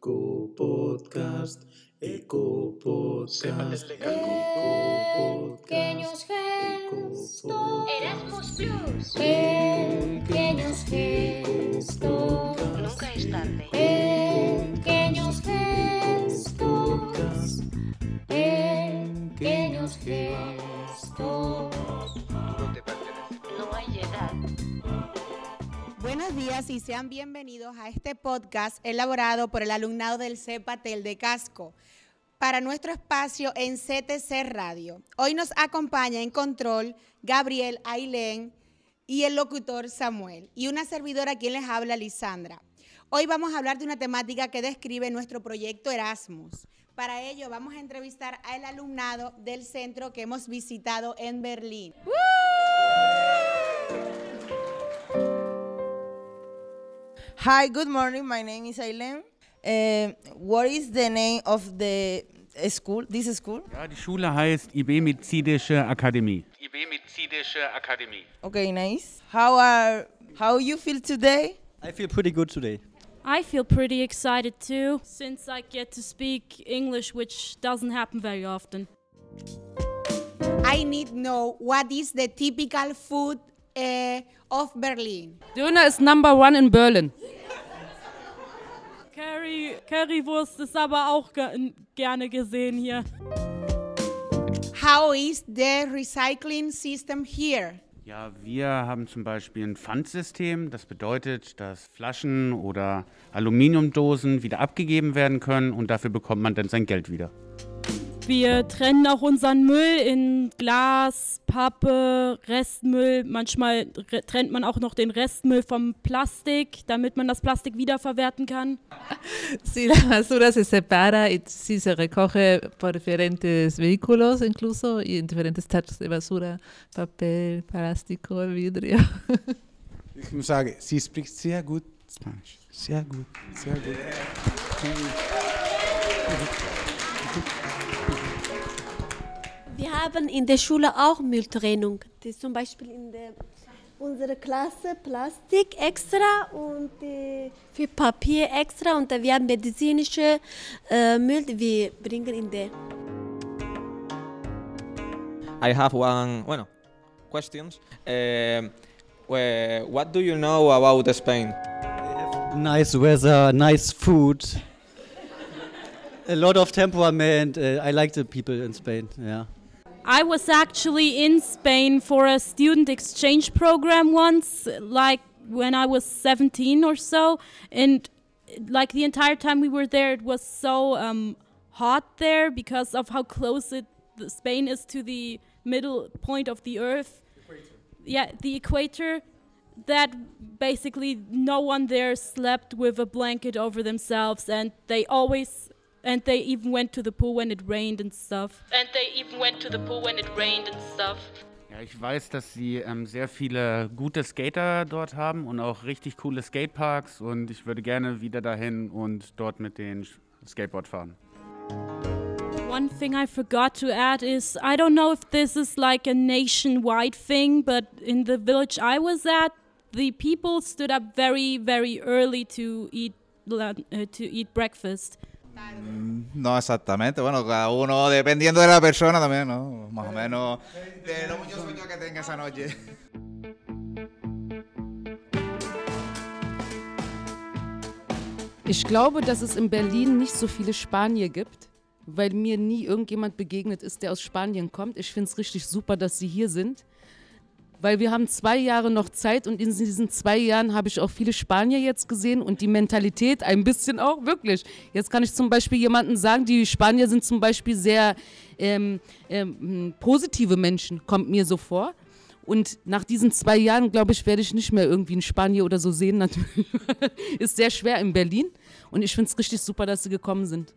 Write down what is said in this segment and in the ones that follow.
Eco Podcast, Eco Podcast, Eco Pequeños gestos. Erasmus Plus. Pequeños gestos. Nunca es tarde. Buenos días y sean bienvenidos a este podcast elaborado por el alumnado del CEPATEL de Casco para nuestro espacio en CTC Radio. Hoy nos acompaña en control Gabriel Ailén y el locutor Samuel y una servidora quien les habla, Lisandra. Hoy vamos a hablar de una temática que describe nuestro proyecto Erasmus. Para ello vamos a entrevistar al alumnado del centro que hemos visitado en Berlín. Hi, good morning. My name is Aileen. Uh, what is the name of the school? This school? Ja, die Schule heißt IB Medizidische Akademie. IB Medizidische Akademie. Okay, nice. How are how you feel today? I feel pretty good today. I feel pretty excited too, since I get to speak English, which doesn't happen very often. I need to know what is the typical food uh, of Berlin. Döner ist number one in Berlin. Curry, Currywurst ist aber auch ge gerne gesehen hier. How is the recycling system here? Ja, wir haben zum Beispiel ein Pfandsystem. Das bedeutet, dass Flaschen oder Aluminiumdosen wieder abgegeben werden können und dafür bekommt man dann sein Geld wieder. Wir trennen auch unseren Müll in Glas, Pappe, Restmüll. Manchmal re- trennt man auch noch den Restmüll vom Plastik, damit man das Plastik wiederverwerten kann. Sí, la basura se separa y sí se recoge por diferentes vehículos incluso y en diferentes tachos de basura, papel, plástico, vidrio. Ich muss sagen, sie spricht sehr gut Spanisch. Sehr gut, sehr gut. Wir haben in der Schule auch Mülltrennung. Das ist zum Beispiel in der, unserer Klasse Plastik extra und äh, für Papier extra und wir haben medizinische äh, Müll, die wir bringen in der. I have one, bueno, questions. Where- what do you know about Spain? Nice weather, nice food. A lot of temperament. Uh, I like the people in Spain. Yeah. I was actually in Spain for a student exchange program once, like when I was 17 or so. And like the entire time we were there, it was so um, hot there because of how close it the Spain is to the middle point of the earth. Yeah, the equator. That basically no one there slept with a blanket over themselves, and they always and they even went to the pool when it rained and stuff. And they even went to the pool when it rained and stuff. Ja, ich weiß, dass sie ähm, sehr viele gute Skater dort haben und auch richtig coole Skateparks und ich würde gerne wieder dahin und dort mit den Skateboard fahren. One thing I forgot to add is I don't know if this is like a nationwide thing, but in the village I was at, the people stood up very, very early to eat uh, to eat breakfast. No exactamente, bueno, cada uno dependiendo de la persona también, ¿no? Más o menos de los muchos sueños que tenga esa noche. Ich glaube, dass es in Berlin nicht so viele Spanier gibt, weil mir nie irgendjemand begegnet ist, der aus Spanien kommt. Ich finde es richtig super, dass sie hier sind, weil wir haben zwei Jahre noch Zeit und in diesen zwei Jahren habe ich auch viele Spanier jetzt gesehen und die Mentalität ein bisschen auch, wirklich. Jetzt kann ich zum Beispiel jemanden sagen, die Spanier sind zum Beispiel sehr ähm, ähm, positive Menschen, kommt mir so vor. Und nach diesen zwei Jahren, glaube ich, werde ich nicht mehr irgendwie in Spanier oder so sehen. Natürlich. Ist sehr schwer in Berlin. Und ich finde es richtig super, dass sie gekommen sind.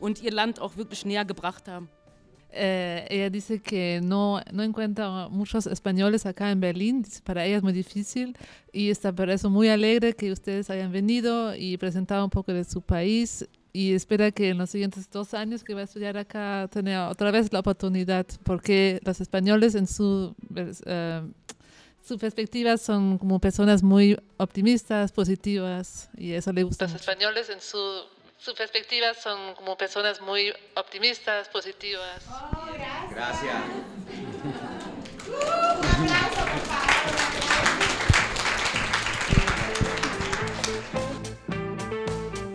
Und ihr Land auch wirklich näher gebracht haben. Eh, ella dice que no, no encuentra muchos españoles acá en Berlín, para ella es muy difícil y está por eso muy alegre que ustedes hayan venido y presentado un poco de su país y espera que en los siguientes dos años que va a estudiar acá tenga otra vez la oportunidad, porque los españoles en su, eh, su perspectiva son como personas muy optimistas, positivas y eso le gusta. Los mucho. españoles en su sus perspectivas son como personas muy optimistas, positivas. Gracias.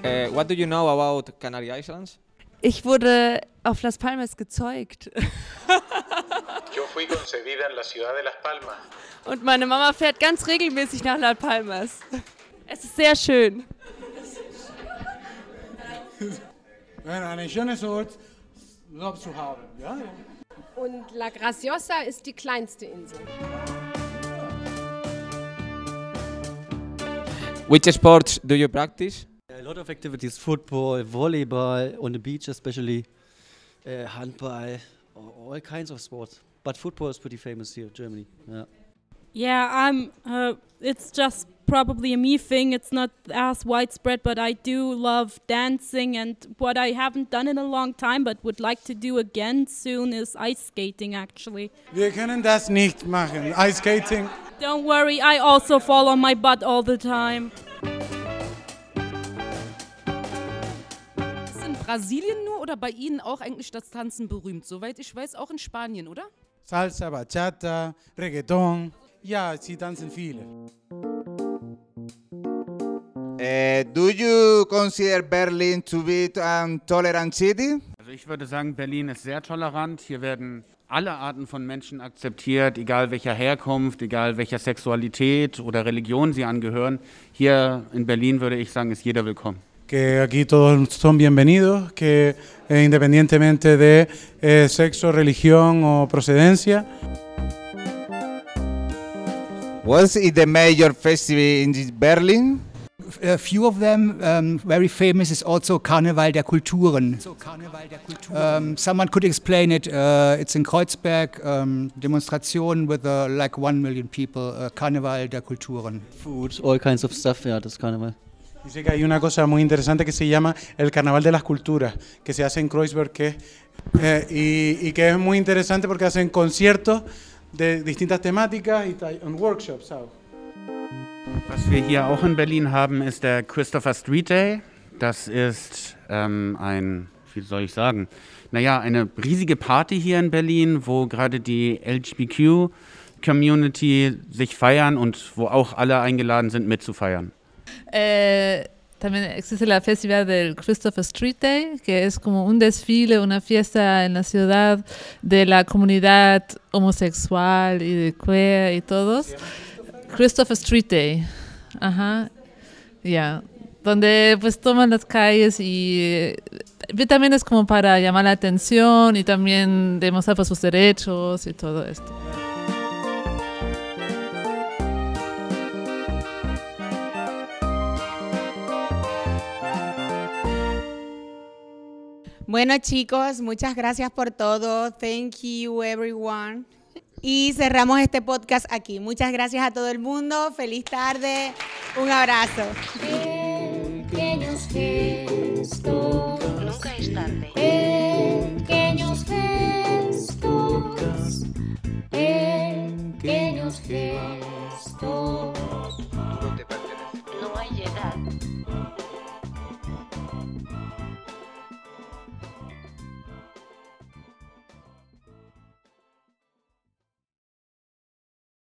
Uh, what do you know about Canary Islands? Ich wurde auf Las Palmas gezeugt. Yo fui concebida en la ciudad de Las Palmas. Und meine Mama fährt ganz regelmäßig nach Las Palmas. Es ist sehr schön. Bueno, ein schönes Ort, Lob zu haben. Ja. Und La Graciosa ist die kleinste Insel. Which sports do you practice? A lot of activities, football, volleyball, on the beach especially, uh, handball, all kinds of sports. But football is pretty famous here in Germany. Yeah. Yeah, I'm. Uh, it's just probably a me thing. It's not as widespread, but I do love dancing. And what I haven't done in a long time, but would like to do again soon, is ice skating. Actually, Wir können das nicht machen. Ice Skating. don't worry. I also fall on my butt all the time. Ist in Brasilien nur oder bei Ihnen auch eigentlich das Tanzen berühmt? Soweit ich weiß, auch in Spanien, oder? Salsa, Bachata, Reggaeton. Ja, sie tanzen viele. Uh, do you consider Berlin to be a tolerant city? Also ich würde sagen, Berlin ist sehr tolerant. Hier werden alle Arten von Menschen akzeptiert, egal welcher Herkunft, egal welcher Sexualität oder Religion sie angehören. Hier in Berlin würde ich sagen, ist jeder willkommen. Que aquí todos son bienvenidos, que eh, independientemente de eh, sexo, religión o procedencia. What is the major festival in Berlin? A few of them um, very famous is also Karneval der Kulturen. Um, someone could explain it. Uh, it's in Kreuzberg, um, demonstration with uh, like one million people. Uh, Karneval der Kulturen. Food, all kinds of stuff, yeah, das Carnival. Dice que hay una cosa muy interesante que se llama el Carnaval de las Culturas, que se hace en Kreuzberg, que, eh, y, y que es muy interesante porque hacen conciertos de distintas temáticas y und workshops auch. Was wir hier auch in Berlin haben, ist der Christopher Street Day. Das ist ähm, ein, wie soll ich sagen, naja, eine riesige Party hier in Berlin, wo gerade die LGBTQ-Community sich feiern und wo auch alle eingeladen sind, mitzufeiern. Eh, también existe la festival del Christopher Street Day, que es como un desfile, una fiesta en la ciudad de la comunidad homosexual y de queer y todos. Christopher Street Day, ajá, ya, donde pues toman las calles y eh, también es como para llamar la atención y también demostrar pues, sus derechos y todo esto. Bueno, chicos, muchas gracias por todo. Thank you, everyone. Y cerramos este podcast aquí. Muchas gracias a todo el mundo. Feliz tarde. Un abrazo. Pequeños gestos. Nunca es tarde. Pequeños gestos. Pequeños gestos. No hay edad.